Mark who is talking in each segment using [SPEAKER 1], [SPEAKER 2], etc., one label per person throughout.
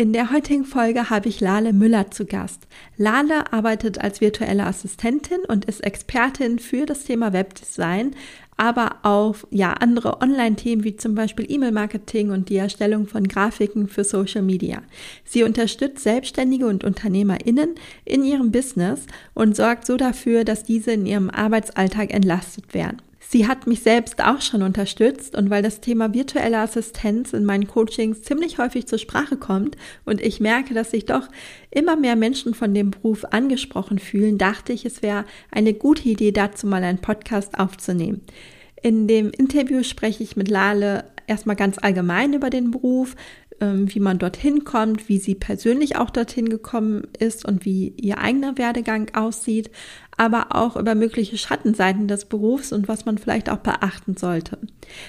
[SPEAKER 1] In der heutigen Folge habe ich Lale Müller zu Gast. Lale arbeitet als virtuelle Assistentin und ist Expertin für das Thema Webdesign, aber auch ja andere Online-Themen wie zum Beispiel E-Mail-Marketing und die Erstellung von Grafiken für Social Media. Sie unterstützt Selbstständige und UnternehmerInnen in ihrem Business und sorgt so dafür, dass diese in ihrem Arbeitsalltag entlastet werden. Sie hat mich selbst auch schon unterstützt und weil das Thema virtuelle Assistenz in meinen Coachings ziemlich häufig zur Sprache kommt und ich merke, dass sich doch immer mehr Menschen von dem Beruf angesprochen fühlen, dachte ich, es wäre eine gute Idee, dazu mal einen Podcast aufzunehmen. In dem Interview spreche ich mit Lale erstmal ganz allgemein über den Beruf, wie man dorthin kommt, wie sie persönlich auch dorthin gekommen ist und wie ihr eigener Werdegang aussieht, aber auch über mögliche Schattenseiten des Berufs und was man vielleicht auch beachten sollte.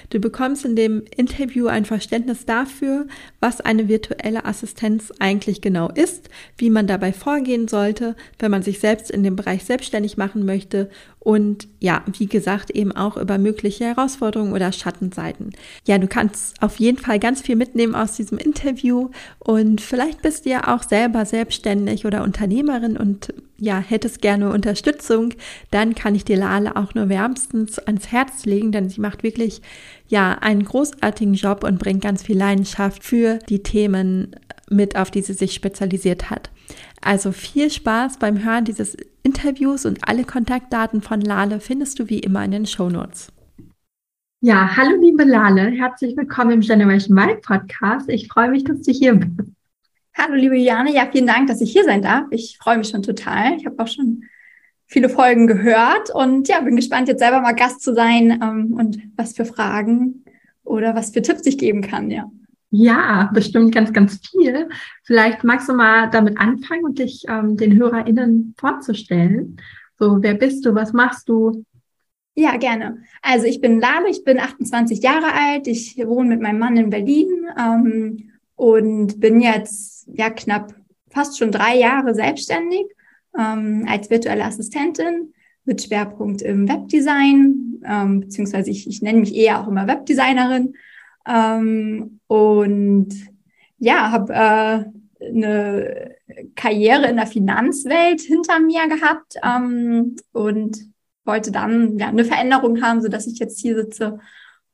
[SPEAKER 1] Du bekommst in dem Interview ein Verständnis dafür, was eine virtuelle Assistenz eigentlich genau ist, wie man dabei vorgehen sollte, wenn man sich selbst in dem Bereich selbstständig machen möchte und ja, wie gesagt, eben auch über mögliche Herausforderungen oder Schattenseiten. Ja, du kannst auf jeden Fall ganz viel mitnehmen aus diesem Interview und vielleicht bist du ja auch selber selbstständig oder Unternehmerin und ja, hättest gerne Unterstützung, dann kann ich dir Lale auch nur wärmstens ans Herz legen, denn sie macht wirklich ja einen großartigen Job und bringt ganz viel Leidenschaft für die Themen mit, auf die sie sich spezialisiert hat. Also viel Spaß beim Hören dieses Interviews und alle Kontaktdaten von Lale findest du wie immer in den Show Notes. Ja, hallo liebe Lale, herzlich willkommen im Generation Y Podcast. Ich freue mich, dass du hier bist.
[SPEAKER 2] Hallo, liebe Jane. Ja, vielen Dank, dass ich hier sein darf. Ich freue mich schon total. Ich habe auch schon viele Folgen gehört und ja, bin gespannt, jetzt selber mal Gast zu sein ähm, und was für Fragen oder was für Tipps ich geben kann, ja.
[SPEAKER 1] Ja, bestimmt ganz, ganz viel. Vielleicht magst du mal damit anfangen und dich ähm, den HörerInnen vorzustellen. So, wer bist du? Was machst du?
[SPEAKER 2] Ja, gerne. Also ich bin Lale, ich bin 28 Jahre alt, ich wohne mit meinem Mann in Berlin ähm, und bin jetzt ja knapp fast schon drei Jahre selbstständig ähm, als virtuelle Assistentin mit Schwerpunkt im Webdesign, ähm, beziehungsweise ich, ich nenne mich eher auch immer Webdesignerin. Ähm, und ja, habe äh, eine Karriere in der Finanzwelt hinter mir gehabt ähm, und wollte dann ja eine Veränderung haben, so dass ich jetzt hier sitze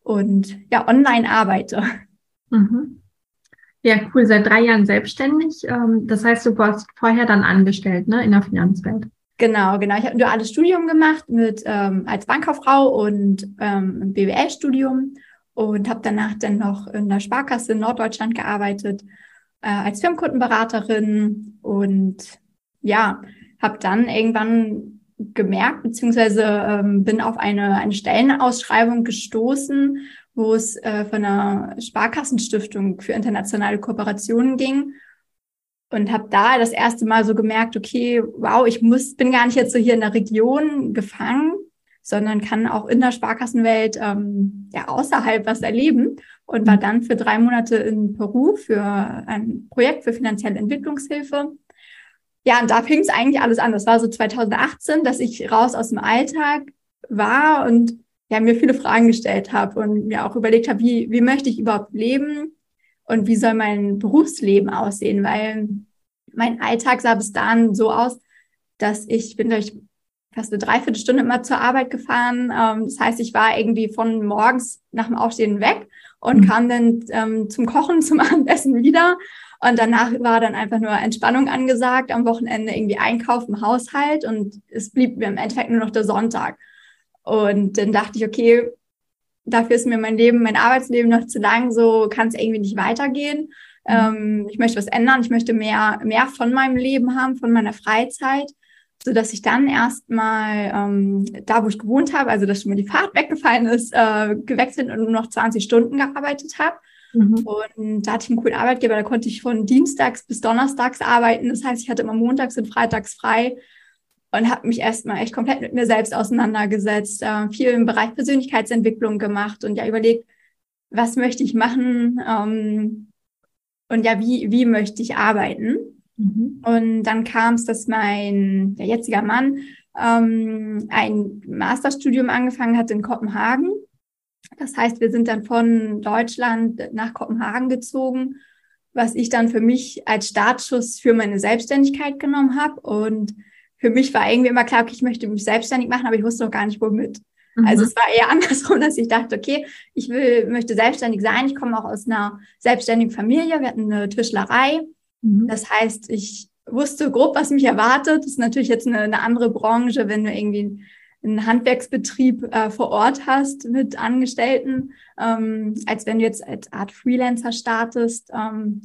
[SPEAKER 2] und ja online arbeite.
[SPEAKER 1] Mhm. Ja, cool. Seit drei Jahren selbstständig. Ähm, das heißt, du warst vorher dann angestellt, ne, in der Finanzwelt.
[SPEAKER 2] Genau, genau. Ich habe ein duales Studium gemacht mit ähm, als Bankkauffrau und ähm, BWL-Studium und habe danach dann noch in der Sparkasse in Norddeutschland gearbeitet äh, als Firmenkundenberaterin und ja, habe dann irgendwann gemerkt, beziehungsweise ähm, bin auf eine, eine Stellenausschreibung gestoßen, wo es äh, von einer Sparkassenstiftung für internationale Kooperationen ging und habe da das erste Mal so gemerkt, okay, wow, ich muss bin gar nicht jetzt so hier in der Region gefangen, sondern kann auch in der Sparkassenwelt ähm, ja außerhalb was erleben und war dann für drei Monate in Peru für ein Projekt für finanzielle Entwicklungshilfe. Ja, und da fing es eigentlich alles an. Das war so 2018, dass ich raus aus dem Alltag war und ja, mir viele Fragen gestellt habe und mir auch überlegt habe, wie, wie möchte ich überhaupt leben und wie soll mein Berufsleben aussehen, weil mein Alltag sah bis dahin so aus, dass ich bin durch fast eine Dreiviertelstunde immer zur Arbeit gefahren. Ähm, das heißt, ich war irgendwie von morgens nach dem Aufstehen weg und mhm. kam dann ähm, zum Kochen, zum Abendessen wieder. Und danach war dann einfach nur Entspannung angesagt, am Wochenende irgendwie Einkaufen, Haushalt und es blieb mir im Endeffekt nur noch der Sonntag. Und dann dachte ich, okay, dafür ist mir mein Leben, mein Arbeitsleben noch zu lang, so kann es irgendwie nicht weitergehen. Mhm. Ähm, ich möchte was ändern, ich möchte mehr, mehr von meinem Leben haben, von meiner Freizeit, so dass ich dann erstmal ähm, da, wo ich gewohnt habe, also dass schon mal die Fahrt weggefallen ist, äh, gewechselt und nur noch 20 Stunden gearbeitet habe. Mhm. Und da hatte ich einen coolen Arbeitgeber, da konnte ich von Dienstags bis Donnerstags arbeiten. Das heißt, ich hatte immer montags und freitags frei und habe mich erstmal echt komplett mit mir selbst auseinandergesetzt, äh, viel im Bereich Persönlichkeitsentwicklung gemacht und ja überlegt, was möchte ich machen ähm, und ja, wie, wie möchte ich arbeiten. Mhm. Und dann kam es, dass mein der jetziger Mann ähm, ein Masterstudium angefangen hat in Kopenhagen. Das heißt, wir sind dann von Deutschland nach Kopenhagen gezogen, was ich dann für mich als Startschuss für meine Selbstständigkeit genommen habe. Und für mich war irgendwie immer klar, okay, ich möchte mich selbstständig machen, aber ich wusste noch gar nicht, womit. Mhm. Also es war eher andersrum, dass ich dachte, okay, ich will, möchte selbstständig sein. Ich komme auch aus einer selbstständigen Familie. Wir hatten eine Tischlerei. Mhm. Das heißt, ich wusste grob, was mich erwartet. Das ist natürlich jetzt eine, eine andere Branche, wenn du irgendwie einen Handwerksbetrieb äh, vor Ort hast mit Angestellten, ähm, als wenn du jetzt als Art Freelancer startest. Ähm,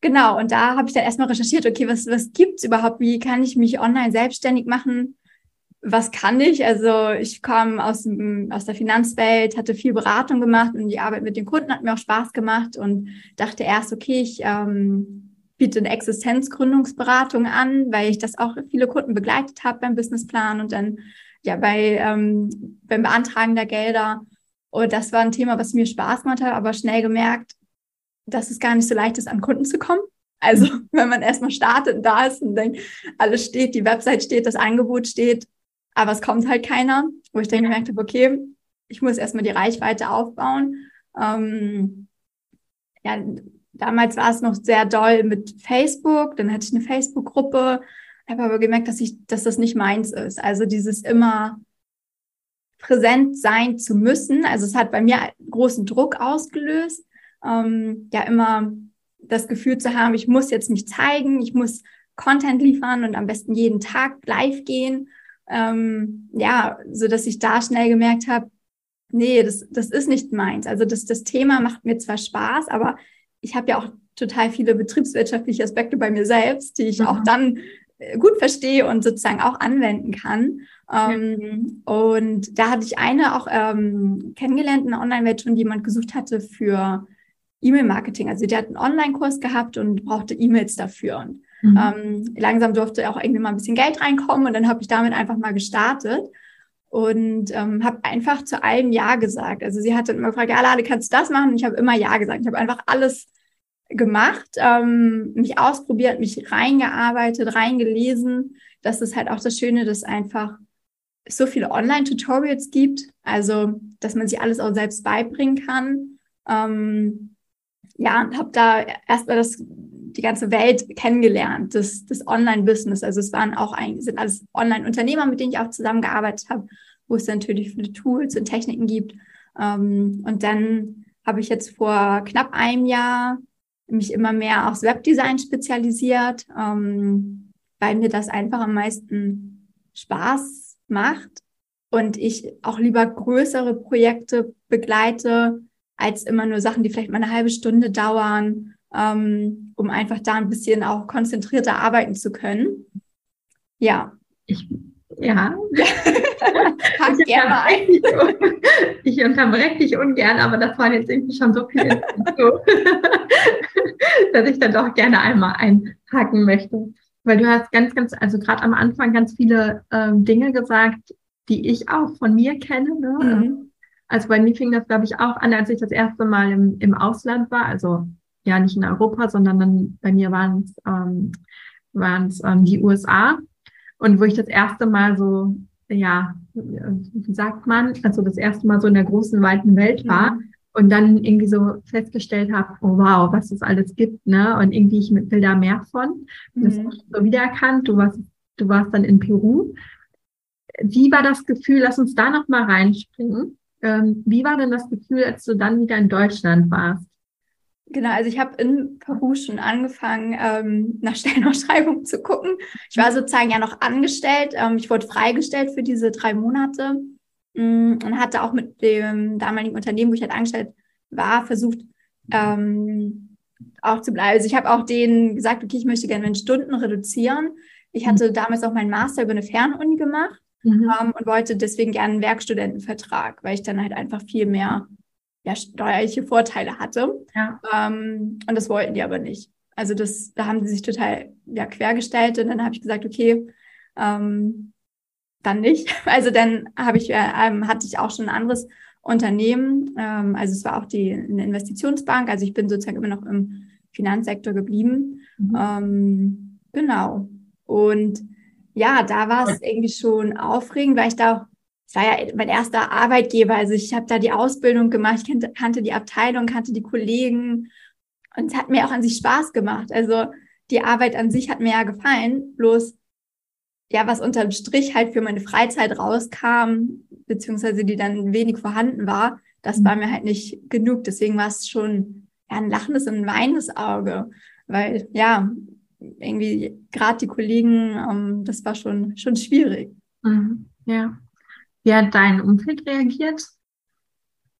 [SPEAKER 2] genau, und da habe ich dann erstmal recherchiert, okay, was, was gibt's überhaupt? Wie kann ich mich online selbstständig machen? Was kann ich? Also ich komme aus, aus der Finanzwelt, hatte viel Beratung gemacht und die Arbeit mit den Kunden hat mir auch Spaß gemacht und dachte erst, okay, ich ähm, biete eine Existenzgründungsberatung an, weil ich das auch viele Kunden begleitet habe beim Businessplan und dann ja bei ähm, beim Beantragen der Gelder. Und das war ein Thema, was mir Spaß gemacht hat, aber schnell gemerkt, dass es gar nicht so leicht ist, an Kunden zu kommen. Also wenn man erstmal startet und da ist und denkt, alles steht, die Website steht, das Angebot steht, aber es kommt halt keiner, wo ich dann gemerkt habe, okay, ich muss erstmal die Reichweite aufbauen. Ähm, ja, damals war es noch sehr doll mit Facebook, dann hatte ich eine Facebook-Gruppe, habe aber gemerkt, dass ich, dass das nicht meins ist. Also dieses immer präsent sein zu müssen. Also es hat bei mir großen Druck ausgelöst. Ähm, ja, immer das Gefühl zu haben, ich muss jetzt mich zeigen, ich muss Content liefern und am besten jeden Tag live gehen. Ähm, ja, so dass ich da schnell gemerkt habe, nee, das, das ist nicht meins. Also das, das Thema macht mir zwar Spaß, aber ich habe ja auch total viele betriebswirtschaftliche Aspekte bei mir selbst, die ich mhm. auch dann gut verstehe und sozusagen auch anwenden kann. Ähm, ja. Und da hatte ich eine auch ähm, kennengelernt in der Online-Welt schon, die jemand gesucht hatte für E-Mail-Marketing. Also die hat einen Online-Kurs gehabt und brauchte E-Mails dafür. Und mhm. ähm, langsam durfte auch irgendwie mal ein bisschen Geld reinkommen und dann habe ich damit einfach mal gestartet und ähm, habe einfach zu allem Ja gesagt. Also sie hat dann immer gefragt, ja, Lade, kannst du das machen? Und ich habe immer Ja gesagt. Ich habe einfach alles gemacht, ähm, mich ausprobiert, mich reingearbeitet, reingelesen. Das ist halt auch das Schöne, dass einfach so viele Online-Tutorials gibt, also dass man sich alles auch selbst beibringen kann. Ähm, ja, und habe da erstmal das die ganze Welt kennengelernt, das, das Online-Business. Also es waren auch ein, sind alles Online-Unternehmer, mit denen ich auch zusammengearbeitet habe, wo es natürlich viele Tools und Techniken gibt. Ähm, und dann habe ich jetzt vor knapp einem Jahr mich immer mehr aufs Webdesign spezialisiert, ähm, weil mir das einfach am meisten Spaß macht und ich auch lieber größere Projekte begleite, als immer nur Sachen, die vielleicht mal eine halbe Stunde dauern, ähm, um einfach da ein bisschen auch konzentrierter arbeiten zu können. Ja.
[SPEAKER 3] Ich ja. ich, gerne ein. ich unterbreche dich ungern, aber das waren jetzt irgendwie schon so viele, dass ich dann doch gerne einmal einhaken möchte. Weil du hast ganz, ganz, also gerade am Anfang ganz viele ähm, Dinge gesagt, die ich auch von mir kenne. Ne? Mhm. Also bei mir fing das, glaube ich, auch an, als ich das erste Mal im, im Ausland war. Also ja, nicht in Europa, sondern dann bei mir waren es ähm, waren's, ähm, die USA. Und wo ich das erste Mal so, ja, wie sagt man, also das erste Mal so in der großen, weiten Welt war mhm. und dann irgendwie so festgestellt habe, oh wow, was es alles gibt, ne? Und irgendwie ich will da mehr von. Mhm. Das habe ich so wiedererkannt. Du warst, du warst dann in Peru. Wie war das Gefühl, lass uns da noch mal reinspringen. Ähm, wie war denn das Gefühl, als du dann wieder in Deutschland warst?
[SPEAKER 2] Genau, also ich habe in Peru schon angefangen, ähm, nach Stellenausschreibungen zu gucken. Ich war sozusagen ja noch angestellt. Ähm, ich wurde freigestellt für diese drei Monate ähm, und hatte auch mit dem damaligen Unternehmen, wo ich halt angestellt war, versucht, ähm, auch zu bleiben. Also ich habe auch denen gesagt, okay, ich möchte gerne meine Stunden reduzieren. Ich hatte mhm. damals auch meinen Master über eine Fernuni gemacht mhm. ähm, und wollte deswegen gerne einen Werkstudentenvertrag, weil ich dann halt einfach viel mehr ja, steuerliche Vorteile hatte. Ja. Ähm, und das wollten die aber nicht. Also das, da haben sie sich total ja, quergestellt und dann habe ich gesagt, okay, ähm, dann nicht. Also dann habe ich, äh, ähm, hatte ich auch schon ein anderes Unternehmen. Ähm, also es war auch die eine Investitionsbank. Also ich bin sozusagen immer noch im Finanzsektor geblieben. Mhm. Ähm, genau. Und ja, da war es irgendwie schon aufregend, weil ich da auch, es war ja mein erster Arbeitgeber. Also ich habe da die Ausbildung gemacht, ich kannte, kannte die Abteilung, kannte die Kollegen und es hat mir auch an sich Spaß gemacht. Also die Arbeit an sich hat mir ja gefallen. Bloß ja, was unterm Strich halt für meine Freizeit rauskam, beziehungsweise die dann wenig vorhanden war, das mhm. war mir halt nicht genug. Deswegen war es schon ja, ein lachendes und ein weinendes Auge, weil ja, irgendwie gerade die Kollegen, ähm, das war schon, schon schwierig.
[SPEAKER 3] Mhm. Ja. Wie hat dein Umfeld reagiert?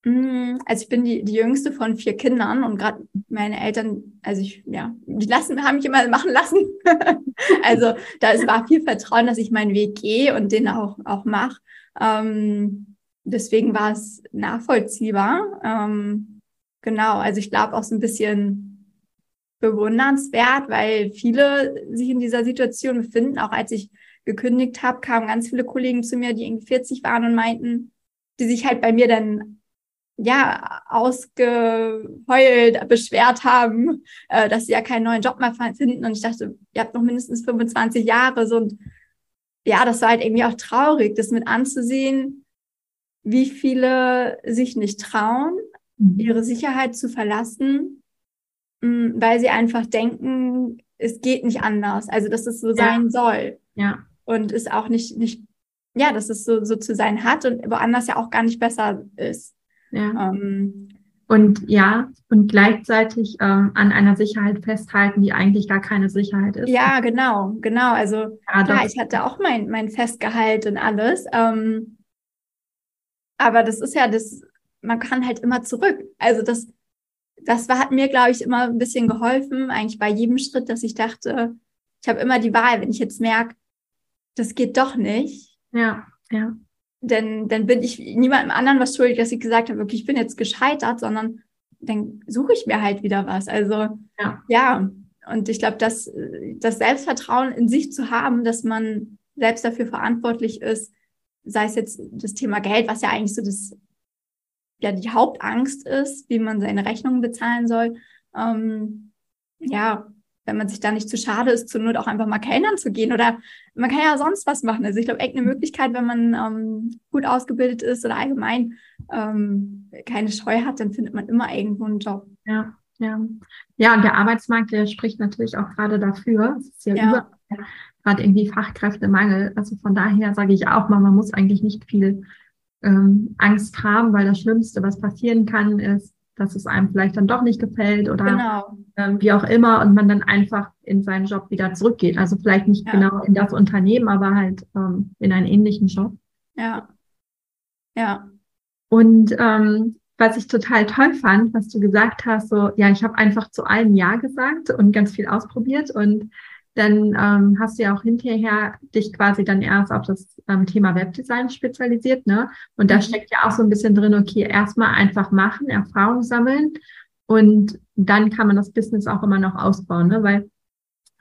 [SPEAKER 2] Mm, also ich bin die, die jüngste von vier Kindern und gerade meine Eltern, also ich, ja, die lassen, haben mich immer machen lassen. also da es war viel Vertrauen, dass ich meinen Weg gehe und den auch, auch mache. Ähm, deswegen war es nachvollziehbar. Ähm, genau, also ich glaube auch so ein bisschen bewundernswert, weil viele sich in dieser Situation befinden. Auch als ich gekündigt habe, kamen ganz viele Kollegen zu mir, die irgendwie 40 waren und meinten, die sich halt bei mir dann ja, ausgeheult, beschwert haben, äh, dass sie ja keinen neuen Job mehr finden. Und ich dachte, ihr habt noch mindestens 25 Jahre. So, und ja, das war halt irgendwie auch traurig, das mit anzusehen, wie viele sich nicht trauen, mhm. ihre Sicherheit zu verlassen, mm, weil sie einfach denken, es geht nicht anders. Also, dass es so ja. sein soll.
[SPEAKER 3] Ja.
[SPEAKER 2] Und es auch nicht, nicht, ja, dass es so, so zu sein hat und woanders ja auch gar nicht besser ist.
[SPEAKER 3] Ja. Ähm, und ja, und gleichzeitig ähm, an einer Sicherheit festhalten, die eigentlich gar keine Sicherheit ist.
[SPEAKER 2] Ja, genau, genau. Also ja, klar, ich hatte auch mein, mein Festgehalt und alles. Ähm, aber das ist ja das, man kann halt immer zurück. Also das, das war, hat mir, glaube ich, immer ein bisschen geholfen, eigentlich bei jedem Schritt, dass ich dachte, ich habe immer die Wahl, wenn ich jetzt merke, das geht doch nicht.
[SPEAKER 3] Ja, ja
[SPEAKER 2] denn dann bin ich niemandem anderen was schuldig, dass ich gesagt habe, wirklich, ich bin jetzt gescheitert, sondern dann suche ich mir halt wieder was. Also ja, ja. und ich glaube, dass das Selbstvertrauen in sich zu haben, dass man selbst dafür verantwortlich ist, sei es jetzt das Thema Geld, was ja eigentlich so das ja die Hauptangst ist, wie man seine Rechnungen bezahlen soll. Ähm, ja, wenn man sich da nicht zu schade ist, zur Not auch einfach mal kellnern zu gehen oder man kann ja sonst was machen. Also ich glaube, echt eine Möglichkeit, wenn man ähm, gut ausgebildet ist oder allgemein ähm, keine Scheu hat, dann findet man immer irgendwo einen Job.
[SPEAKER 3] Ja, ja. Ja, und der Arbeitsmarkt, der spricht natürlich auch gerade dafür. Es ist ja, ja. gerade irgendwie Fachkräftemangel. Also von daher sage ich auch mal, man muss eigentlich nicht viel ähm, Angst haben, weil das Schlimmste, was passieren kann, ist, dass es einem vielleicht dann doch nicht gefällt oder genau. ähm, wie auch immer und man dann einfach in seinen Job wieder zurückgeht. Also vielleicht nicht ja. genau in das Unternehmen, aber halt ähm, in einen ähnlichen Job.
[SPEAKER 2] Ja. Ja.
[SPEAKER 3] Und ähm, was ich total toll fand, was du gesagt hast, so, ja, ich habe einfach zu allem Ja gesagt und ganz viel ausprobiert und dann ähm, hast du ja auch hinterher dich quasi dann erst auf das ähm, Thema Webdesign spezialisiert, ne? Und da mhm. steckt ja auch so ein bisschen drin, okay, erstmal einfach machen, Erfahrung sammeln und dann kann man das Business auch immer noch ausbauen, ne? Weil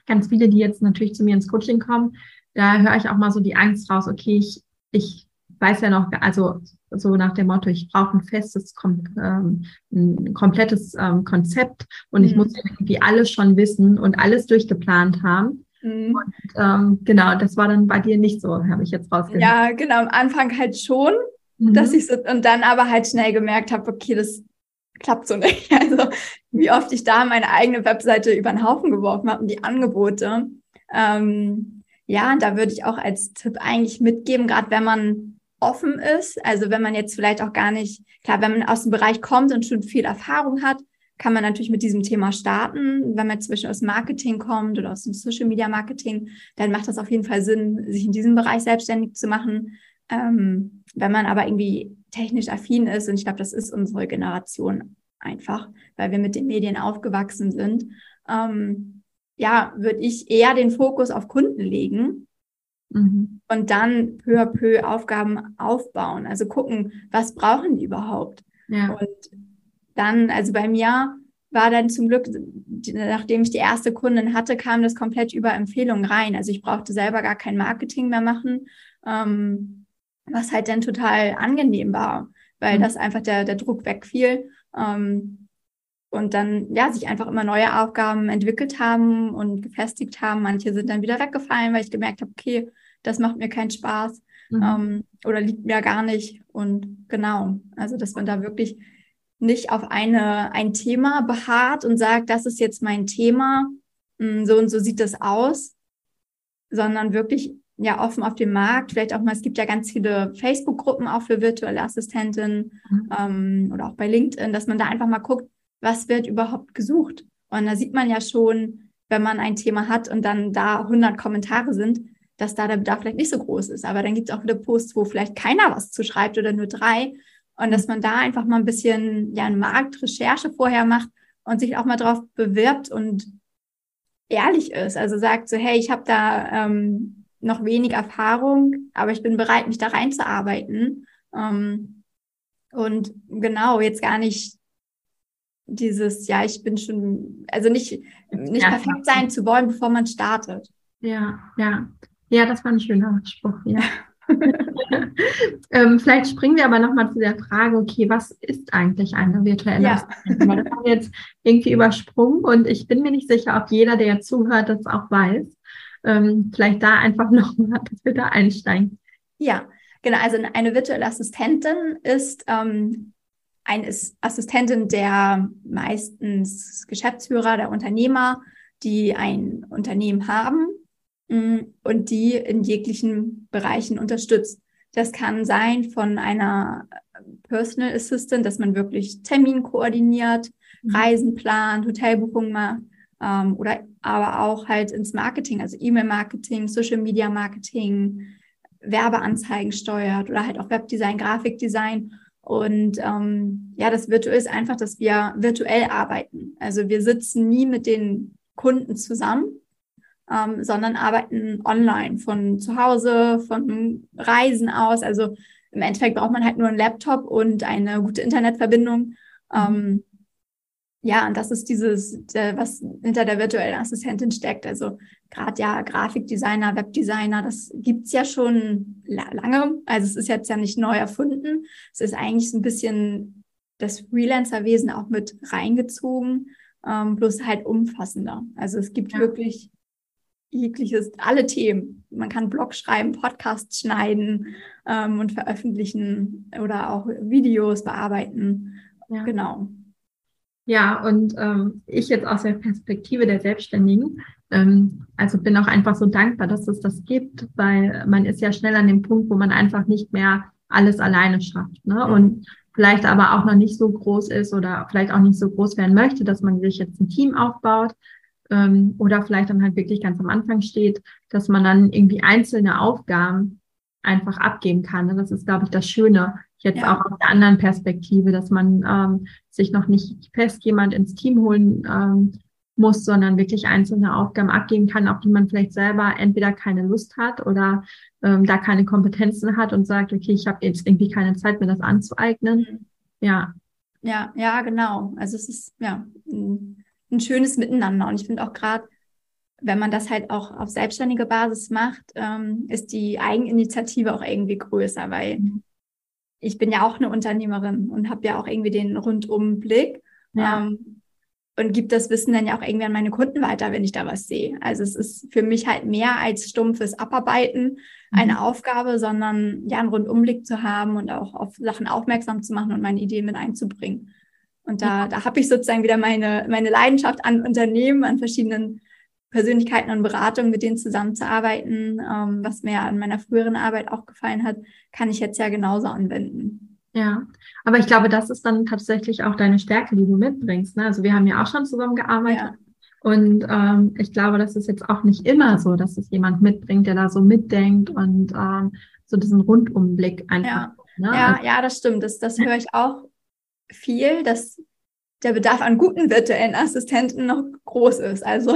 [SPEAKER 3] ganz viele, die jetzt natürlich zu mir ins Coaching kommen, da höre ich auch mal so die Angst raus, okay, ich, ich weiß ja noch, also so nach dem Motto, ich brauche ein festes, ähm, ein komplettes ähm, Konzept und mhm. ich muss irgendwie alles schon wissen und alles durchgeplant haben. Mhm. Und ähm, genau, das war dann bei dir nicht so, habe ich jetzt rausgehört.
[SPEAKER 2] Ja, genau, am Anfang halt schon, mhm. dass ich so, und dann aber halt schnell gemerkt habe, okay, das klappt so nicht. Also wie oft ich da meine eigene Webseite über den Haufen geworfen habe und die Angebote. Ähm, ja, da würde ich auch als Tipp eigentlich mitgeben, gerade wenn man offen ist. Also wenn man jetzt vielleicht auch gar nicht, klar, wenn man aus dem Bereich kommt und schon viel Erfahrung hat, kann man natürlich mit diesem Thema starten. Wenn man zwischen aus Marketing kommt oder aus dem Social Media Marketing, dann macht das auf jeden Fall Sinn, sich in diesem Bereich selbstständig zu machen. Ähm, wenn man aber irgendwie technisch affin ist, und ich glaube, das ist unsere Generation einfach, weil wir mit den Medien aufgewachsen sind, ähm, ja, würde ich eher den Fokus auf Kunden legen Mhm. Und dann peu à peu Aufgaben aufbauen. Also gucken, was brauchen die überhaupt? Ja. Und dann, also bei mir war dann zum Glück, nachdem ich die erste Kundin hatte, kam das komplett über Empfehlungen rein. Also ich brauchte selber gar kein Marketing mehr machen, ähm, was halt dann total angenehm war, weil mhm. das einfach der, der Druck wegfiel. Ähm, und dann ja sich einfach immer neue Aufgaben entwickelt haben und gefestigt haben. Manche sind dann wieder weggefallen, weil ich gemerkt habe, okay, das macht mir keinen Spaß mhm. ähm, oder liegt mir gar nicht. Und genau, also dass man da wirklich nicht auf eine, ein Thema beharrt und sagt, das ist jetzt mein Thema, hm, so und so sieht das aus, sondern wirklich ja offen auf dem Markt. Vielleicht auch mal, es gibt ja ganz viele Facebook-Gruppen auch für virtuelle Assistentinnen mhm. ähm, oder auch bei LinkedIn, dass man da einfach mal guckt, was wird überhaupt gesucht. Und da sieht man ja schon, wenn man ein Thema hat und dann da 100 Kommentare sind, dass da der Bedarf vielleicht nicht so groß ist. Aber dann gibt es auch wieder Posts, wo vielleicht keiner was zu schreibt oder nur drei. Und dass man da einfach mal ein bisschen ja, eine Marktrecherche vorher macht und sich auch mal drauf bewirbt und ehrlich ist. Also sagt so, hey, ich habe da ähm, noch wenig Erfahrung, aber ich bin bereit, mich da reinzuarbeiten. Ähm, und genau, jetzt gar nicht dieses, ja, ich bin schon, also nicht, nicht ja. perfekt sein zu wollen, bevor man startet.
[SPEAKER 3] Ja, ja. Ja, das war ein schöner Spruch, ja. ähm, vielleicht springen wir aber nochmal zu der Frage, okay, was ist eigentlich eine virtuelle ja. Assistentin? Weil das haben wir jetzt irgendwie übersprungen und ich bin mir nicht sicher, ob jeder, der zuhört, das auch weiß. Ähm, vielleicht da einfach nochmal, dass wir da einsteigen.
[SPEAKER 2] Ja, genau. Also eine virtuelle Assistentin ist ähm, eine Assistentin der meistens Geschäftsführer, der Unternehmer, die ein Unternehmen haben und die in jeglichen Bereichen unterstützt. Das kann sein von einer Personal Assistant, dass man wirklich Termin koordiniert, mhm. Reisen plant, Hotelbuchungen macht ähm, oder aber auch halt ins Marketing, also E-Mail-Marketing, Social-Media-Marketing, Werbeanzeigen steuert oder halt auch Webdesign, Grafikdesign. Und ähm, ja, das Virtuell ist einfach, dass wir virtuell arbeiten. Also wir sitzen nie mit den Kunden zusammen, ähm, sondern arbeiten online von zu Hause, von Reisen aus. Also im Endeffekt braucht man halt nur einen Laptop und eine gute Internetverbindung. Ähm, ja, und das ist dieses, der, was hinter der virtuellen Assistentin steckt. Also gerade ja Grafikdesigner, Webdesigner, das gibt's ja schon lange. Also es ist jetzt ja nicht neu erfunden. Es ist eigentlich so ein bisschen das Freelancer-Wesen auch mit reingezogen, ähm, bloß halt umfassender. Also es gibt ja. wirklich jegliches, alle Themen. Man kann Blog schreiben, Podcasts schneiden ähm, und veröffentlichen oder auch Videos bearbeiten. Ja. Genau.
[SPEAKER 3] Ja, und ähm, ich jetzt aus der Perspektive der Selbstständigen, ähm, also bin auch einfach so dankbar, dass es das gibt, weil man ist ja schnell an dem Punkt, wo man einfach nicht mehr alles alleine schafft. Ne? Und vielleicht aber auch noch nicht so groß ist oder vielleicht auch nicht so groß werden möchte, dass man sich jetzt ein Team aufbaut, ähm, oder vielleicht dann halt wirklich ganz am Anfang steht, dass man dann irgendwie einzelne Aufgaben einfach abgeben kann. Das ist, glaube ich, das Schöne jetzt ja. auch aus der anderen Perspektive, dass man ähm, sich noch nicht fest jemand ins Team holen ähm, muss, sondern wirklich einzelne Aufgaben abgeben kann, auf die man vielleicht selber entweder keine Lust hat oder ähm, da keine Kompetenzen hat und sagt, okay, ich habe jetzt irgendwie keine Zeit, mir das anzueignen. Mhm. Ja.
[SPEAKER 2] Ja, ja, genau. Also es ist ja ein schönes Miteinander. Und ich finde auch gerade, wenn man das halt auch auf selbstständige Basis macht, ähm, ist die Eigeninitiative auch irgendwie größer, weil ich bin ja auch eine Unternehmerin und habe ja auch irgendwie den Rundumblick. Ja. Ähm, und gibt das Wissen dann ja auch irgendwie an meine Kunden weiter, wenn ich da was sehe. Also es ist für mich halt mehr als stumpfes Abarbeiten mhm. eine Aufgabe, sondern ja einen Rundumblick zu haben und auch auf Sachen aufmerksam zu machen und meine Ideen mit einzubringen. Und da, da habe ich sozusagen wieder meine, meine Leidenschaft an Unternehmen, an verschiedenen Persönlichkeiten und Beratungen, mit denen zusammenzuarbeiten, ähm, was mir an meiner früheren Arbeit auch gefallen hat, kann ich jetzt ja genauso anwenden.
[SPEAKER 3] Ja, aber ich glaube, das ist dann tatsächlich auch deine Stärke, die du mitbringst. Ne? Also wir haben ja auch schon zusammengearbeitet. Ja. Und ähm, ich glaube, das ist jetzt auch nicht immer so, dass es jemand mitbringt, der da so mitdenkt und ähm, so diesen Rundumblick einfach.
[SPEAKER 2] Ja, ne? ja, also, ja, das stimmt. Das, das höre ich auch viel, dass der Bedarf an guten virtuellen Assistenten noch groß ist. Also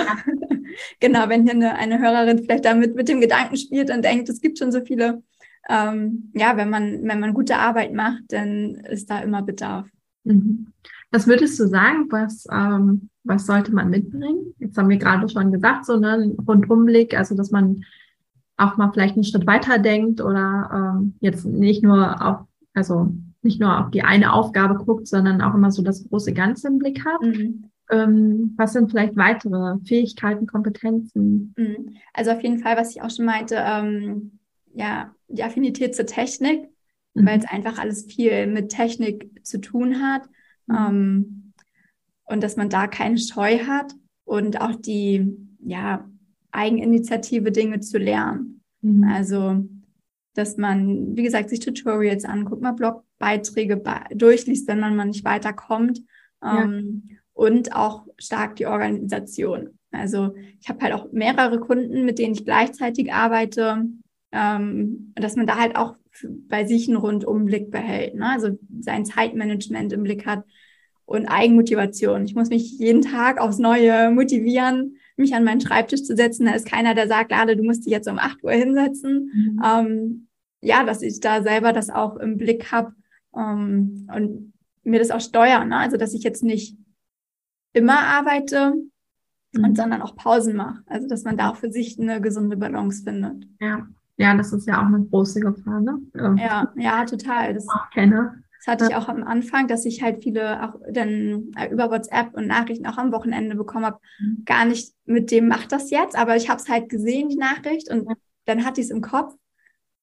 [SPEAKER 2] genau, wenn hier eine, eine Hörerin vielleicht damit mit dem Gedanken spielt und denkt, es gibt schon so viele, ähm, ja, wenn man, wenn man gute Arbeit macht, dann ist da immer Bedarf.
[SPEAKER 3] Mhm. Was würdest du sagen, was, ähm, was sollte man mitbringen? Jetzt haben wir gerade schon gesagt, so ne, ein Rundumblick, also dass man auch mal vielleicht einen Schritt weiter denkt oder ähm, jetzt nicht nur auf, also nicht nur auf die eine Aufgabe guckt, sondern auch immer so das große Ganze im Blick hat. Mhm. Ähm, was sind vielleicht weitere Fähigkeiten, Kompetenzen?
[SPEAKER 2] Mhm. Also auf jeden Fall, was ich auch schon meinte, ähm, ja, die Affinität zur Technik, mhm. weil es einfach alles viel mit Technik zu tun hat. Mhm. Ähm, und dass man da keine Scheu hat und auch die, ja, Eigeninitiative, Dinge zu lernen. Mhm. Also, dass man, wie gesagt, sich Tutorials anguckt, mal Blogbeiträge durchliest, wenn man mal nicht weiterkommt. Ja. Ähm, und auch stark die Organisation. Also ich habe halt auch mehrere Kunden, mit denen ich gleichzeitig arbeite, ähm, dass man da halt auch bei sich einen Rundumblick behält, ne? also sein Zeitmanagement im Blick hat und Eigenmotivation. Ich muss mich jeden Tag aufs Neue motivieren, mich an meinen Schreibtisch zu setzen. Da ist keiner, der sagt, Lade, du musst dich jetzt um 8 Uhr hinsetzen. Mhm. Ähm, ja, dass ich da selber das auch im Blick habe ähm, und mir das auch steuern. Ne? Also, dass ich jetzt nicht immer arbeite mhm. und sondern auch Pausen mache. Also, dass man da auch für sich eine gesunde Balance findet.
[SPEAKER 3] Ja. Ja, das ist ja auch eine große Gefahr, ne?
[SPEAKER 2] Ja, ja, total. Das,
[SPEAKER 3] auch kenne.
[SPEAKER 2] Das hatte ich auch am Anfang, dass ich halt viele auch dann äh, über WhatsApp und Nachrichten auch am Wochenende bekommen habe. Mhm. Gar nicht mit dem macht das jetzt, aber ich habe es halt gesehen, die Nachricht, und dann hatte ich es im Kopf.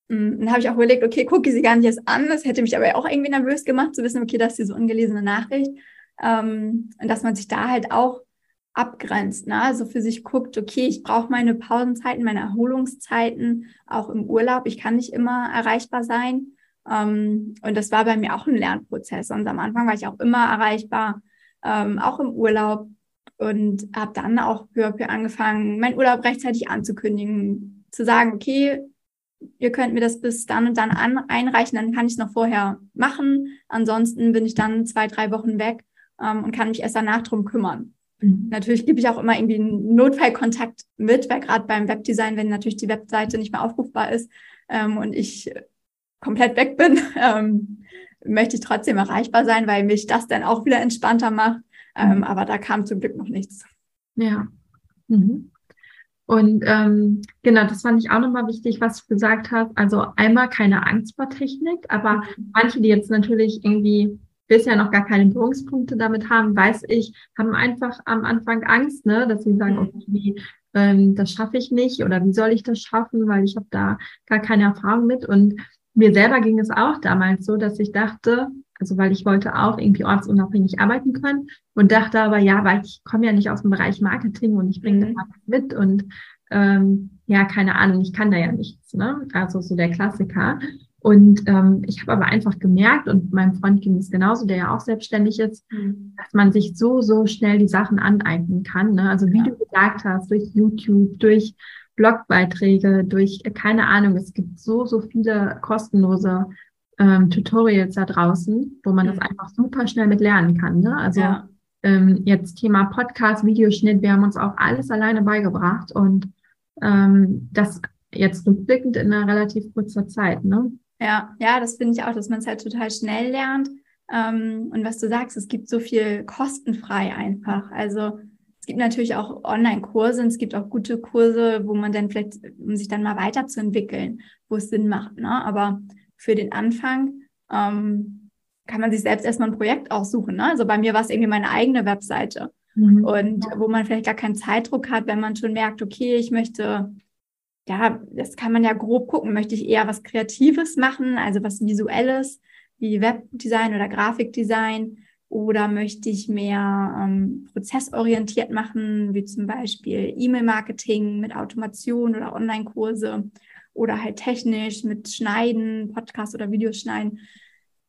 [SPEAKER 2] Und mm, dann habe ich auch überlegt, okay, gucke sie gar nicht erst an. Das hätte mich aber auch irgendwie nervös gemacht, zu wissen, okay, das ist diese ungelesene Nachricht. Ähm, und dass man sich da halt auch abgrenzt, ne? also für sich guckt, okay, ich brauche meine Pausenzeiten, meine Erholungszeiten, auch im Urlaub. Ich kann nicht immer erreichbar sein. Ähm, und das war bei mir auch ein Lernprozess. Und am Anfang war ich auch immer erreichbar, ähm, auch im Urlaub. Und habe dann auch à peu angefangen, meinen Urlaub rechtzeitig anzukündigen, zu sagen, okay, ihr könnt mir das bis dann und dann an, einreichen, dann kann ich es noch vorher machen. Ansonsten bin ich dann zwei, drei Wochen weg ähm, und kann mich erst danach drum kümmern. Mhm. Natürlich gebe ich auch immer irgendwie einen Notfallkontakt mit, weil gerade beim Webdesign, wenn natürlich die Webseite nicht mehr aufrufbar ist ähm, und ich komplett weg bin, ähm, möchte ich trotzdem erreichbar sein, weil mich das dann auch wieder entspannter macht. Ähm, mhm. aber da kam zum Glück noch nichts.
[SPEAKER 3] Ja. Mhm. Und ähm, genau, das fand ich auch nochmal wichtig, was du gesagt hast. Also einmal keine Angst vor Technik, aber mhm. manche, die jetzt natürlich irgendwie bisher noch gar keine Berührungspunkte damit haben, weiß ich, haben einfach am Anfang Angst, ne, dass sie sagen, mhm. okay, ähm, das schaffe ich nicht oder wie soll ich das schaffen, weil ich habe da gar keine Erfahrung mit. Und mir selber ging es auch damals so, dass ich dachte, also weil ich wollte auch irgendwie ortsunabhängig arbeiten können und dachte aber, ja, weil ich komme ja nicht aus dem Bereich Marketing und ich bringe mhm. das mit und ähm, ja, keine Ahnung, ich kann da ja nichts, ne? Also so der Klassiker. Und ähm, ich habe aber einfach gemerkt, und meinem Freund ging es genauso, der ja auch selbstständig ist, mhm. dass man sich so, so schnell die Sachen aneignen kann. Ne? Also wie ja. du gesagt hast, durch YouTube, durch Blogbeiträge, durch, äh, keine Ahnung, es gibt so, so viele kostenlose ähm, Tutorials da draußen, wo man mhm. das einfach super schnell mit lernen kann. Ne? Also ja. ähm, jetzt Thema Podcast, Videoschnitt, wir haben uns auch alles alleine beigebracht und ähm, das jetzt rückblickend in einer relativ kurzer Zeit. Ne?
[SPEAKER 2] Ja, ja, das finde ich auch, dass man es halt total schnell lernt. Ähm, und was du sagst, es gibt so viel kostenfrei einfach. Also es gibt natürlich auch Online-Kurse und es gibt auch gute Kurse, wo man dann vielleicht, um sich dann mal weiterzuentwickeln, wo es Sinn macht. Ne? Aber für den Anfang ähm, kann man sich selbst erstmal ein Projekt aussuchen. Ne? Also bei mir war es irgendwie meine eigene Webseite. Mhm. Und wo man vielleicht gar keinen Zeitdruck hat, wenn man schon merkt, okay, ich möchte ja, das kann man ja grob gucken. Möchte ich eher was Kreatives machen, also was Visuelles, wie Webdesign oder Grafikdesign? Oder möchte ich mehr ähm, prozessorientiert machen, wie zum Beispiel E-Mail-Marketing mit Automation oder Online-Kurse oder halt technisch mit Schneiden, Podcast oder Videos schneiden.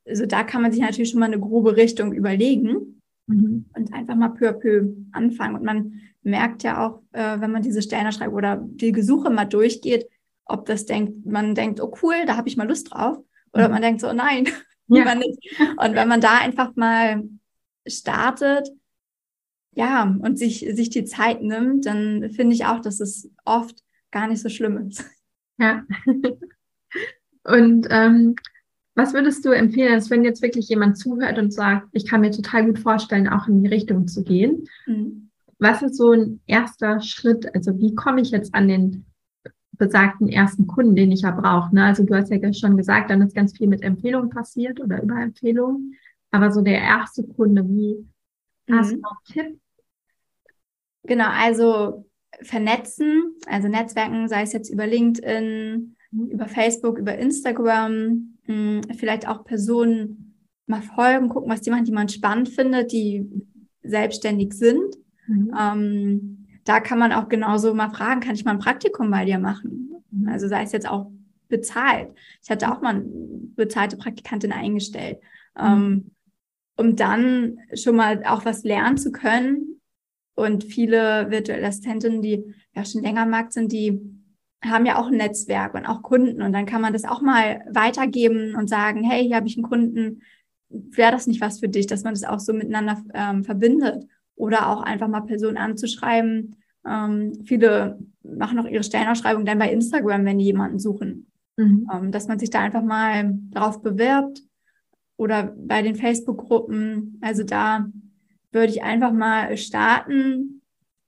[SPEAKER 2] Also da kann man sich natürlich schon mal eine grobe Richtung überlegen mhm. und einfach mal peu à peu anfangen. Und man merkt ja auch, äh, wenn man diese Stellenausschreibung oder die Gesuche mal durchgeht, ob das denkt, man denkt, oh cool, da habe ich mal Lust drauf, oder mhm. man denkt so, oh nein, ja. nicht. Und wenn man da einfach mal startet, ja, und sich, sich die Zeit nimmt, dann finde ich auch, dass es oft gar nicht so schlimm ist.
[SPEAKER 3] Ja. Und ähm, was würdest du empfehlen, dass wenn jetzt wirklich jemand zuhört und sagt, ich kann mir total gut vorstellen, auch in die Richtung zu gehen? Mhm. Was ist so ein erster Schritt? Also wie komme ich jetzt an den besagten ersten Kunden, den ich ja brauche? Ne? Also du hast ja schon gesagt, dann ist ganz viel mit Empfehlungen passiert oder über Empfehlungen. Aber so der erste Kunde, wie hast mhm. du noch Tipp?
[SPEAKER 2] Genau, also vernetzen, also Netzwerken, sei es jetzt über LinkedIn, mhm. über Facebook, über Instagram, mh, hm, vielleicht auch Personen mal folgen, gucken, was die machen, die man spannend findet, die selbstständig sind. Mhm. Ähm, da kann man auch genauso mal fragen, kann ich mal ein Praktikum bei dir machen? Also sei es jetzt auch bezahlt. Ich hatte auch mal eine bezahlte Praktikantin eingestellt, mhm. ähm, um dann schon mal auch was lernen zu können. Und viele virtuelle Assistentinnen, die ja schon länger am Markt sind, die haben ja auch ein Netzwerk und auch Kunden. Und dann kann man das auch mal weitergeben und sagen, hey, hier habe ich einen Kunden, wäre das nicht was für dich, dass man das auch so miteinander ähm, verbindet. Oder auch einfach mal Personen anzuschreiben. Ähm, viele machen auch ihre Stellenausschreibung dann bei Instagram, wenn die jemanden suchen. Mhm. Ähm, dass man sich da einfach mal darauf bewirbt oder bei den Facebook-Gruppen. Also da würde ich einfach mal starten,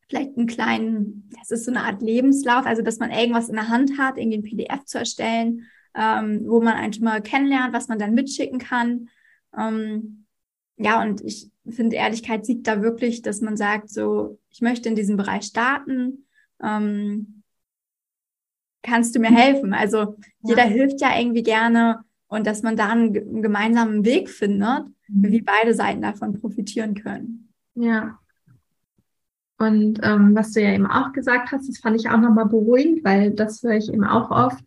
[SPEAKER 2] vielleicht einen kleinen, das ist so eine Art Lebenslauf, also dass man irgendwas in der Hand hat, irgendwie ein PDF zu erstellen, ähm, wo man einfach mal kennenlernt, was man dann mitschicken kann. Ähm, ja, und ich finde, Ehrlichkeit siegt da wirklich, dass man sagt, so, ich möchte in diesem Bereich starten. Ähm, kannst du mir helfen? Also ja. jeder hilft ja irgendwie gerne und dass man da einen, einen gemeinsamen Weg findet, mhm. wie beide Seiten davon profitieren können.
[SPEAKER 3] Ja, und ähm, was du ja eben auch gesagt hast, das fand ich auch nochmal beruhigend, weil das höre ich eben auch oft,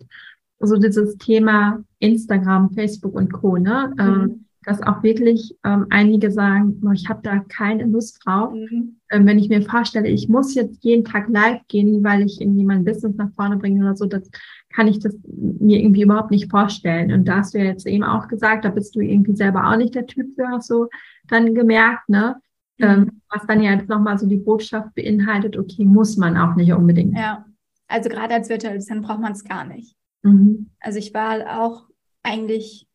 [SPEAKER 3] so dieses Thema Instagram, Facebook und Co. Ne? Mhm. Ähm, dass auch wirklich ähm, einige sagen, ich habe da keine Lust drauf. Mhm. Ähm, wenn ich mir vorstelle, ich muss jetzt jeden Tag live gehen, weil ich irgendwie mein Business nach vorne bringe oder so, das kann ich das mir irgendwie überhaupt nicht vorstellen. Und da hast du ja jetzt eben auch gesagt, da bist du irgendwie selber auch nicht der Typ für, hast du dann gemerkt, ne? Ähm, mhm. was dann ja jetzt nochmal so die Botschaft beinhaltet, okay, muss man auch nicht unbedingt.
[SPEAKER 2] Ja, also gerade als virtuelle braucht man es gar nicht. Mhm. Also ich war auch eigentlich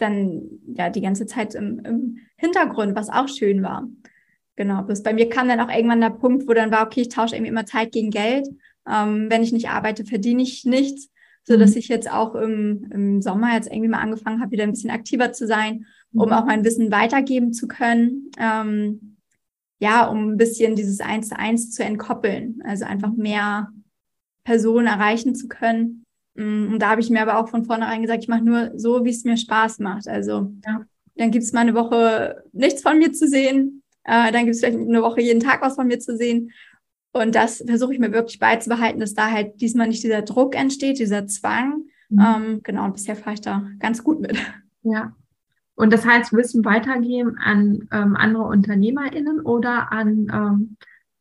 [SPEAKER 2] dann ja die ganze Zeit im, im Hintergrund, was auch schön war. Genau, bis bei mir kam dann auch irgendwann der Punkt, wo dann war, okay, ich tausche irgendwie immer Zeit gegen Geld. Ähm, wenn ich nicht arbeite, verdiene ich nichts, so dass mhm. ich jetzt auch im, im Sommer jetzt irgendwie mal angefangen habe, wieder ein bisschen aktiver zu sein um mhm. auch mein Wissen weitergeben zu können. Ähm, ja, um ein bisschen dieses Eins zu eins zu entkoppeln, also einfach mehr Personen erreichen zu können. Mm, und da habe ich mir aber auch von vornherein gesagt, ich mache nur so, wie es mir Spaß macht. Also ja. dann gibt es mal eine Woche nichts von mir zu sehen, äh, dann gibt es vielleicht eine Woche jeden Tag was von mir zu sehen. Und das versuche ich mir wirklich beizubehalten, dass da halt diesmal nicht dieser Druck entsteht, dieser Zwang. Mhm. Ähm, genau, und bisher fahre ich da ganz gut mit.
[SPEAKER 3] Ja, und das heißt, Wissen weitergeben an ähm, andere UnternehmerInnen oder an, ähm,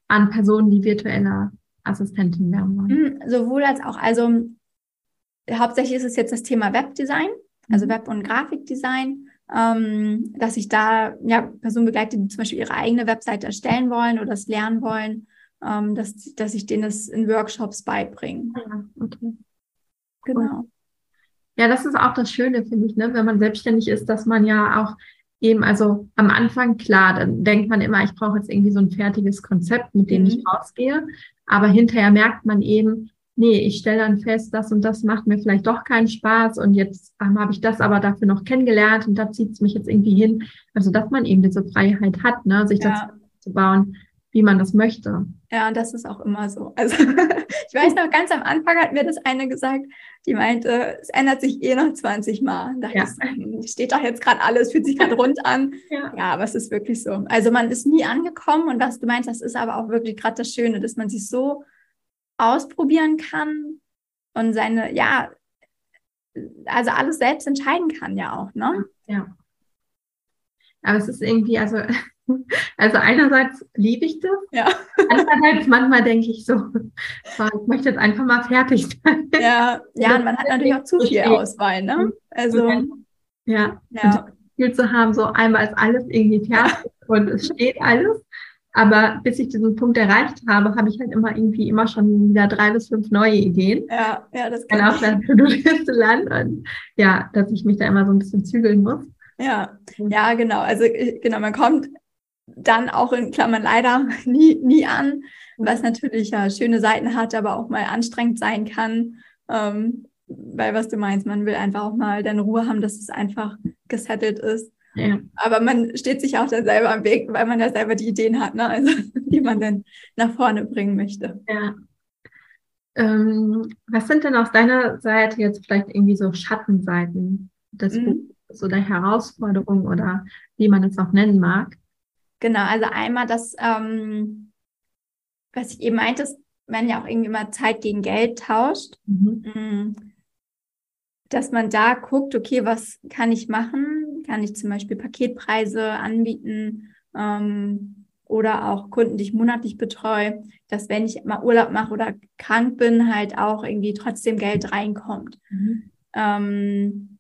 [SPEAKER 3] an Personen, die virtuelle Assistentin werden wollen?
[SPEAKER 2] Mhm, sowohl als auch. Also hauptsächlich ist es jetzt das Thema Webdesign, also mhm. Web- und Grafikdesign, ähm, dass ich da ja, Personen begleite, die zum Beispiel ihre eigene Webseite erstellen wollen oder es lernen wollen, ähm, dass, dass ich denen das in Workshops beibringe. Ja, ah, okay.
[SPEAKER 3] Genau. Ja, das ist auch das Schöne, finde ich, ne? wenn man selbstständig ist, dass man ja auch eben, also am Anfang, klar, dann denkt man immer, ich brauche jetzt irgendwie so ein fertiges Konzept, mit dem mhm. ich rausgehe. Aber hinterher merkt man eben, nee, ich stelle dann fest, das und das macht mir vielleicht doch keinen Spaß und jetzt ähm, habe ich das aber dafür noch kennengelernt und da zieht es mich jetzt irgendwie hin. Also, dass man eben diese Freiheit hat, ne, sich ja. das zu bauen wie man das möchte.
[SPEAKER 2] Ja, und das ist auch immer so. Also ich weiß noch, ganz am Anfang hat mir das eine gesagt, die meinte, es ändert sich eh noch 20 Mal. Da ja. ich, steht doch jetzt gerade alles, fühlt sich gerade rund an. Ja. ja, aber es ist wirklich so. Also man ist nie angekommen und was du meinst, das ist aber auch wirklich gerade das Schöne, dass man sich so ausprobieren kann und seine, ja, also alles selbst entscheiden kann ja auch, ne?
[SPEAKER 3] Ja. Aber es ist irgendwie, also also einerseits liebe ich das, ja. andererseits manchmal denke ich so, ich möchte jetzt einfach mal fertig sein.
[SPEAKER 2] Ja, ja, und man hat natürlich auch zu viel Auswahl, ne? Also
[SPEAKER 3] ja, ja. viel zu haben, so einmal ist alles irgendwie fertig und es steht alles. Aber bis ich diesen Punkt erreicht habe, habe ich halt immer irgendwie immer schon wieder drei bis fünf neue Ideen.
[SPEAKER 2] Ja, ja, das
[SPEAKER 3] kann auf der To-Do-Liste landen. Und ja, dass ich mich da immer so ein bisschen zügeln muss.
[SPEAKER 2] Ja, ja, genau. Also äh, genau, man kommt dann auch in Klammern leider nie, nie an, was natürlich ja schöne Seiten hat, aber auch mal anstrengend sein kann. Ähm, weil was du meinst, man will einfach auch mal dann Ruhe haben, dass es einfach gesettelt ist. Ja. Aber man steht sich auch dann selber am Weg, weil man ja selber die Ideen hat, ne? also, die man dann nach vorne bringen möchte.
[SPEAKER 3] Ja. Ähm, was sind denn aus deiner Seite jetzt vielleicht irgendwie so Schattenseiten des mhm. Buches oder Herausforderungen oder wie man es auch nennen mag?
[SPEAKER 2] Genau, also einmal das, ähm, was ich eben meinte, wenn ja auch irgendwie mal Zeit gegen Geld tauscht. Mhm. Mm dass man da guckt, okay, was kann ich machen? Kann ich zum Beispiel Paketpreise anbieten ähm, oder auch Kunden, die ich monatlich betreue, dass wenn ich mal Urlaub mache oder krank bin, halt auch irgendwie trotzdem Geld reinkommt. Mhm. Ähm,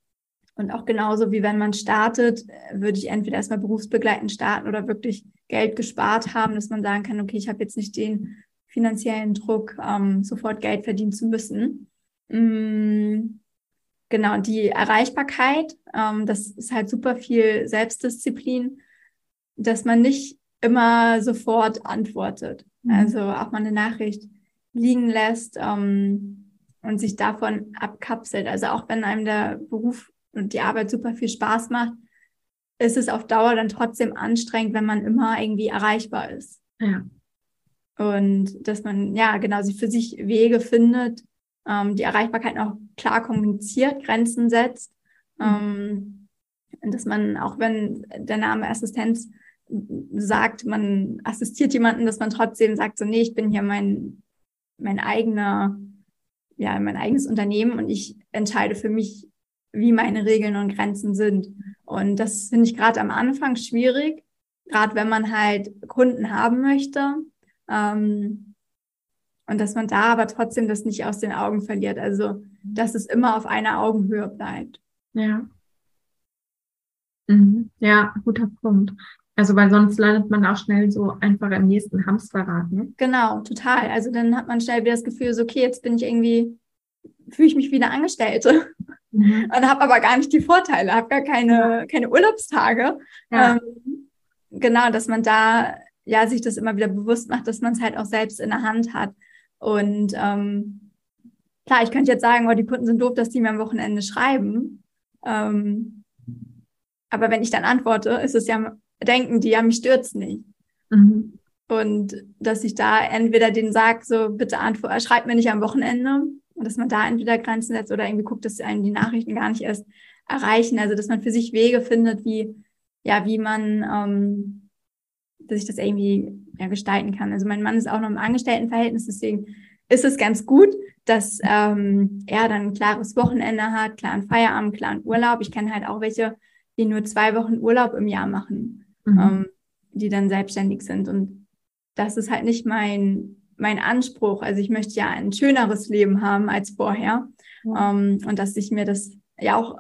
[SPEAKER 2] und auch genauso wie wenn man startet, würde ich entweder erstmal berufsbegleitend starten oder wirklich Geld gespart haben, dass man sagen kann, okay, ich habe jetzt nicht den finanziellen Druck, ähm, sofort Geld verdienen zu müssen. Mm, Genau, die Erreichbarkeit, ähm, das ist halt super viel Selbstdisziplin, dass man nicht immer sofort antwortet. Mhm. Also auch mal eine Nachricht liegen lässt ähm, und sich davon abkapselt. Also auch wenn einem der Beruf und die Arbeit super viel Spaß macht, ist es auf Dauer dann trotzdem anstrengend, wenn man immer irgendwie erreichbar ist. Ja. Und dass man, ja, genau, sich für sich Wege findet, ähm, die Erreichbarkeit auch klar kommuniziert, Grenzen setzt. Mhm. Ähm, dass man, auch wenn der Name Assistenz sagt, man assistiert jemanden, dass man trotzdem sagt, so, nee, ich bin hier mein, mein eigener, ja, mein eigenes Unternehmen und ich entscheide für mich, wie meine Regeln und Grenzen sind. Und das finde ich gerade am Anfang schwierig, gerade wenn man halt Kunden haben möchte. Ähm, und dass man da aber trotzdem das nicht aus den Augen verliert. Also, dass es immer auf einer Augenhöhe bleibt.
[SPEAKER 3] Ja. Mhm. Ja, guter Punkt. Also, weil sonst landet man auch schnell so einfach im nächsten Hamsterrad. Ne?
[SPEAKER 2] Genau, total. Also, dann hat man schnell wieder das Gefühl, so, okay, jetzt bin ich irgendwie, fühle ich mich wieder Angestellte. Mhm. Und habe aber gar nicht die Vorteile, habe gar keine, keine Urlaubstage. Ja. Ähm, genau, dass man da ja sich das immer wieder bewusst macht, dass man es halt auch selbst in der Hand hat. Und ähm, klar, ich könnte jetzt sagen, oh, die Kunden sind doof, dass die mir am Wochenende schreiben. Ähm, aber wenn ich dann antworte, ist es ja, denken die ja, mich stürzt nicht. Mhm. Und dass ich da entweder denen sage, so bitte antwort, schreibt mir nicht am Wochenende. Und dass man da entweder Grenzen setzt oder irgendwie guckt, dass einen die Nachrichten gar nicht erst erreichen. Also dass man für sich Wege findet, wie, ja, wie man ähm, dass ich das irgendwie ja, gestalten kann. Also mein Mann ist auch noch im Angestelltenverhältnis, deswegen ist es ganz gut, dass ähm, er dann ein klares Wochenende hat, klaren Feierabend, klaren Urlaub. Ich kenne halt auch welche, die nur zwei Wochen Urlaub im Jahr machen, mhm. ähm, die dann selbstständig sind. Und das ist halt nicht mein, mein Anspruch. Also ich möchte ja ein schöneres Leben haben als vorher. Mhm. Ähm, und dass ich mir das ja auch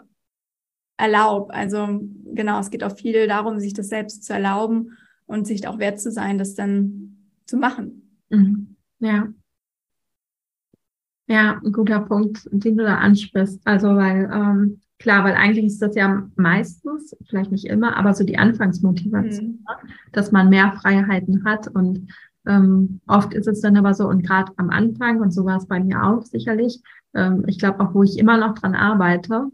[SPEAKER 2] erlaube. Also genau, es geht auch viel darum, sich das selbst zu erlauben und sich auch wert zu sein, das dann zu machen.
[SPEAKER 3] Mhm. Ja. Ja, ein guter Punkt, den du da ansprichst. Also, weil, ähm, klar, weil eigentlich ist das ja meistens, vielleicht nicht immer, aber so die Anfangsmotivation, mhm. Dass man mehr Freiheiten hat und ähm, oft ist es dann aber so, und gerade am Anfang, und so war es bei mir auch sicherlich, ähm, ich glaube auch, wo ich immer noch dran arbeite,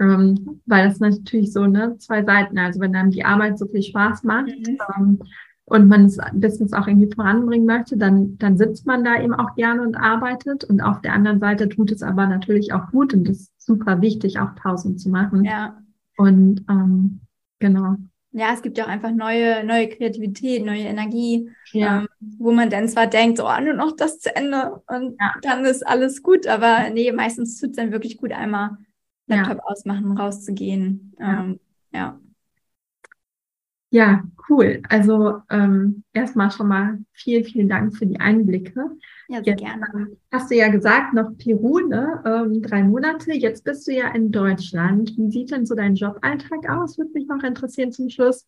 [SPEAKER 3] ähm, weil das natürlich so, ne, zwei Seiten. Also wenn einem die Arbeit so viel Spaß macht mhm. ähm, und man das Business auch irgendwie voranbringen möchte, dann, dann sitzt man da eben auch gerne und arbeitet. Und auf der anderen Seite tut es aber natürlich auch gut und es ist super wichtig, auch Pausen zu machen.
[SPEAKER 2] Ja.
[SPEAKER 3] Und ähm, genau.
[SPEAKER 2] Ja, es gibt ja auch einfach neue, neue Kreativität, neue Energie, ja. ähm, wo man dann zwar denkt, oh, nur noch das zu Ende und ja. dann ist alles gut, aber nee, meistens tut es dann wirklich gut, einmal Laptop ja. ausmachen, rauszugehen. Ja. Ähm, ja.
[SPEAKER 3] Ja, cool. Also ähm, erstmal schon mal vielen, vielen Dank für die Einblicke.
[SPEAKER 2] Ja, sehr Jetzt, gerne.
[SPEAKER 3] Ähm, hast du ja gesagt, noch Peru, ne? Ähm, drei Monate. Jetzt bist du ja in Deutschland. Wie sieht denn so dein Joballtag aus? Würde mich noch interessieren zum Schluss.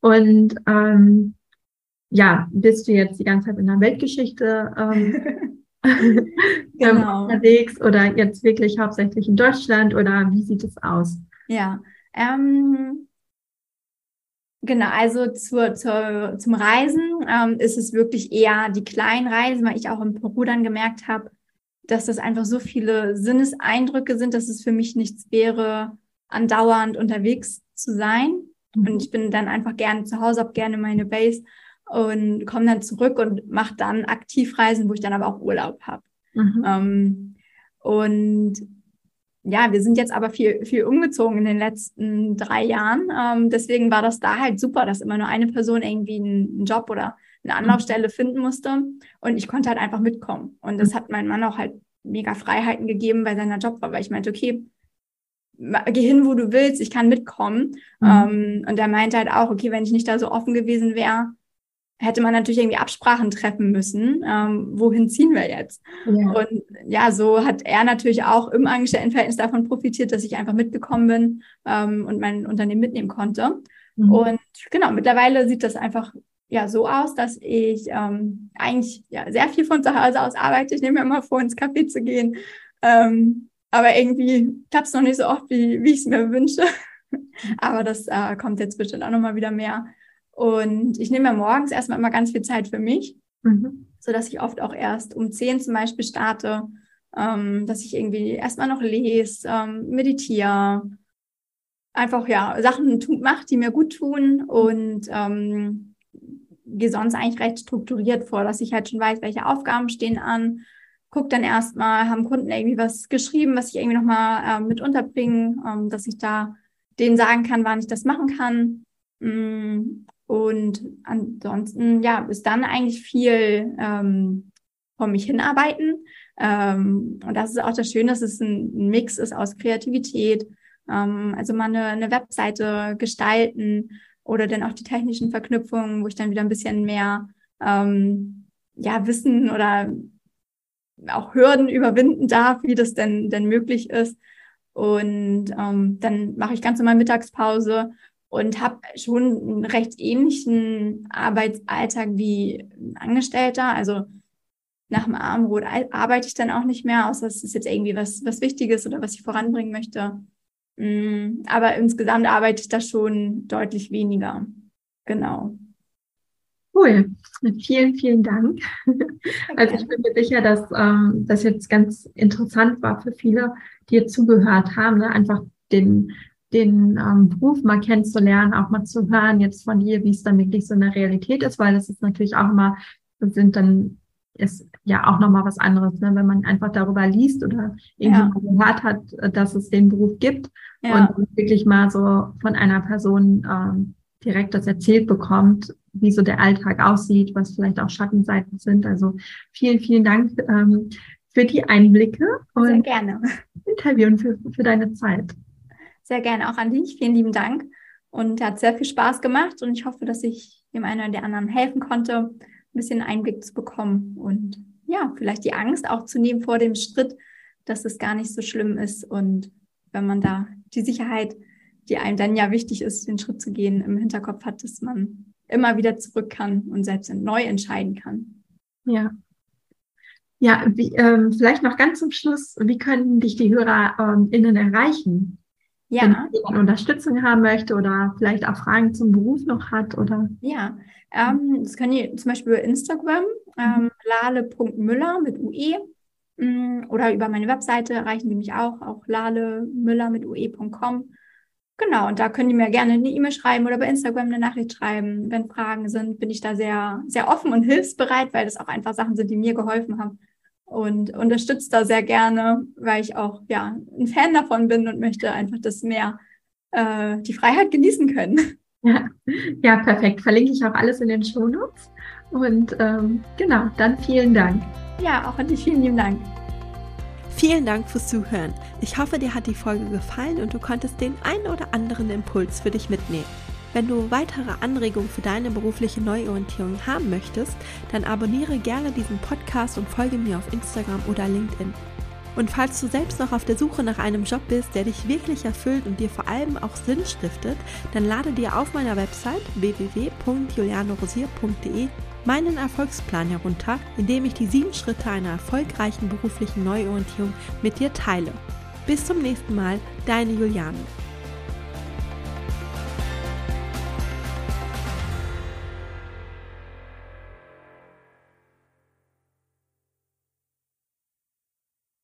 [SPEAKER 3] Und ähm, ja, bist du jetzt die ganze Zeit in der Weltgeschichte ähm, genau. unterwegs oder jetzt wirklich hauptsächlich in Deutschland oder wie sieht es aus?
[SPEAKER 2] Ja, ähm, genau, also zur, zur, zum Reisen ähm, ist es wirklich eher die kleinen Reisen, weil ich auch im Peru dann gemerkt habe, dass das einfach so viele Sinneseindrücke sind, dass es für mich nichts wäre, andauernd unterwegs zu sein. Mhm. Und ich bin dann einfach gerne zu Hause, habe gerne meine Base und komme dann zurück und mache dann Aktivreisen, wo ich dann aber auch Urlaub habe. Mhm. Ähm, und ja, wir sind jetzt aber viel, viel umgezogen in den letzten drei Jahren. Ähm, deswegen war das da halt super, dass immer nur eine Person irgendwie einen Job oder eine Anlaufstelle finden musste. Und ich konnte halt einfach mitkommen. Und das hat mein Mann auch halt mega Freiheiten gegeben bei seiner Job, weil ich meinte, okay, geh hin, wo du willst, ich kann mitkommen. Mhm. Ähm, und er meinte halt auch, okay, wenn ich nicht da so offen gewesen wäre, hätte man natürlich irgendwie Absprachen treffen müssen. Ähm, wohin ziehen wir jetzt? Ja. Und ja, so hat er natürlich auch im Angestelltenverhältnis davon profitiert, dass ich einfach mitgekommen bin ähm, und mein Unternehmen mitnehmen konnte. Mhm. Und genau, mittlerweile sieht das einfach ja so aus, dass ich ähm, eigentlich ja, sehr viel von zu Hause aus arbeite. Ich nehme mir immer vor, ins Café zu gehen. Ähm, aber irgendwie klappt es noch nicht so oft, wie, wie ich es mir wünsche. aber das äh, kommt jetzt bestimmt auch nochmal wieder mehr. Und ich nehme mir morgens erstmal immer ganz viel Zeit für mich, mhm. so dass ich oft auch erst um zehn zum Beispiel starte, ähm, dass ich irgendwie erstmal noch lese, ähm, meditiere, einfach ja Sachen mache, die mir gut tun und ähm, gehe sonst eigentlich recht strukturiert vor, dass ich halt schon weiß, welche Aufgaben stehen an. Guck dann erstmal, haben Kunden irgendwie was geschrieben, was ich irgendwie nochmal äh, mit unterbringen, ähm, dass ich da denen sagen kann, wann ich das machen kann. Mm, und ansonsten, ja, ist dann eigentlich viel ähm, vor mich hinarbeiten. Ähm, und das ist auch das Schöne, dass es ein Mix ist aus Kreativität, ähm, also mal eine, eine Webseite gestalten oder dann auch die technischen Verknüpfungen, wo ich dann wieder ein bisschen mehr ähm, ja, Wissen oder auch Hürden überwinden darf, wie das denn, denn möglich ist. Und ähm, dann mache ich ganz normal Mittagspause und habe schon einen recht ähnlichen Arbeitsalltag wie ein Angestellter. Also nach dem Abendbrot arbeite ich dann auch nicht mehr, außer es ist jetzt irgendwie was, was Wichtiges oder was ich voranbringen möchte. Mm, aber insgesamt arbeite ich da schon deutlich weniger. Genau.
[SPEAKER 3] Cool. Vielen, vielen Dank. Also ich bin mir sicher, dass ähm, das jetzt ganz interessant war für viele, die jetzt zugehört haben, ne? einfach den den ähm, Beruf mal kennenzulernen, auch mal zu hören jetzt von dir, wie es dann wirklich so in der Realität ist, weil das ist natürlich auch immer, sind dann ist ja auch nochmal was anderes, ne? wenn man einfach darüber liest oder irgendwie ja. gehört hat, dass es den Beruf gibt ja. und wirklich mal so von einer Person ähm, direkt das erzählt bekommt, wie so der Alltag aussieht, was vielleicht auch Schattenseiten sind. Also vielen, vielen Dank ähm, für die Einblicke
[SPEAKER 2] und Sehr gerne.
[SPEAKER 3] Interview und für, für deine Zeit
[SPEAKER 2] sehr gerne auch an dich. Vielen lieben Dank. Und hat sehr viel Spaß gemacht und ich hoffe, dass ich dem einen oder der anderen helfen konnte, ein bisschen Einblick zu bekommen und ja, vielleicht die Angst auch zu nehmen vor dem Schritt, dass es gar nicht so schlimm ist und wenn man da die Sicherheit, die einem dann ja wichtig ist, den Schritt zu gehen, im Hinterkopf hat, dass man immer wieder zurück kann und selbst neu entscheiden kann.
[SPEAKER 3] Ja. Ja, wie, ähm, vielleicht noch ganz zum Schluss, wie können dich die HörerInnen ähm, erreichen? Ja. Wenn jemand Unterstützung haben möchte oder vielleicht auch Fragen zum Beruf noch hat oder.
[SPEAKER 2] Ja, ähm, das können ihr zum Beispiel über Instagram, ähm, mhm. lale.müller mit UE mm, oder über meine Webseite erreichen die mich auch, auch lalemüller mit ue.com. Genau, und da können die mir gerne eine E-Mail schreiben oder bei Instagram eine Nachricht schreiben. Wenn Fragen sind, bin ich da sehr, sehr offen und hilfsbereit, weil das auch einfach Sachen sind, die mir geholfen haben und unterstütze da sehr gerne, weil ich auch ja ein Fan davon bin und möchte einfach das mehr äh, die Freiheit genießen können.
[SPEAKER 3] Ja. ja, perfekt. Verlinke ich auch alles in den Shownotes. Und ähm, genau, dann vielen Dank.
[SPEAKER 2] Ja, auch an dich vielen lieben Dank.
[SPEAKER 3] Vielen Dank fürs Zuhören. Ich hoffe, dir hat die Folge gefallen und du konntest den einen oder anderen Impuls für dich mitnehmen. Wenn du weitere Anregungen für deine berufliche Neuorientierung haben möchtest, dann abonniere gerne diesen Podcast und folge mir auf Instagram oder LinkedIn.
[SPEAKER 1] Und falls du selbst noch auf der Suche nach einem Job bist, der dich wirklich erfüllt und dir vor allem auch Sinn stiftet, dann lade dir auf meiner Website www.julianerosier.de meinen Erfolgsplan herunter, in dem ich die sieben Schritte einer erfolgreichen beruflichen Neuorientierung mit dir teile. Bis zum nächsten Mal, deine Juliane.